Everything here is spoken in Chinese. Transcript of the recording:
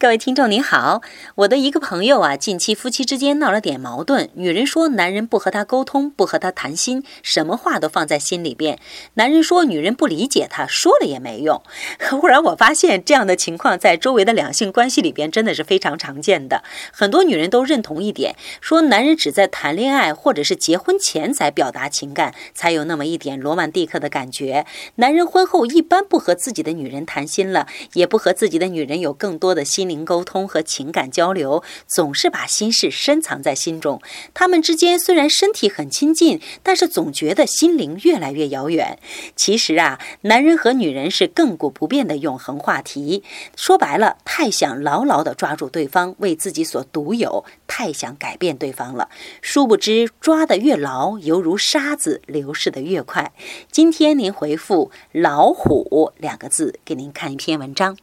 各位听众您好，我的一个朋友啊，近期夫妻之间闹了点矛盾。女人说男人不和她沟通，不和她谈心，什么话都放在心里边。男人说女人不理解他，说了也没用。忽然我发现这样的情况在周围的两性关系里边真的是非常常见的。很多女人都认同一点，说男人只在谈恋爱或者是结婚前才表达情感，才有那么一点罗曼蒂克的感觉。男人婚后一般不和自己的女人谈心了，也不和自己的女人有更多的心。灵沟通和情感交流，总是把心事深藏在心中。他们之间虽然身体很亲近，但是总觉得心灵越来越遥远。其实啊，男人和女人是亘古不变的永恒话题。说白了，太想牢牢地抓住对方，为自己所独有；太想改变对方了。殊不知，抓得越牢，犹如沙子流逝的越快。今天您回复“老虎”两个字，给您看一篇文章。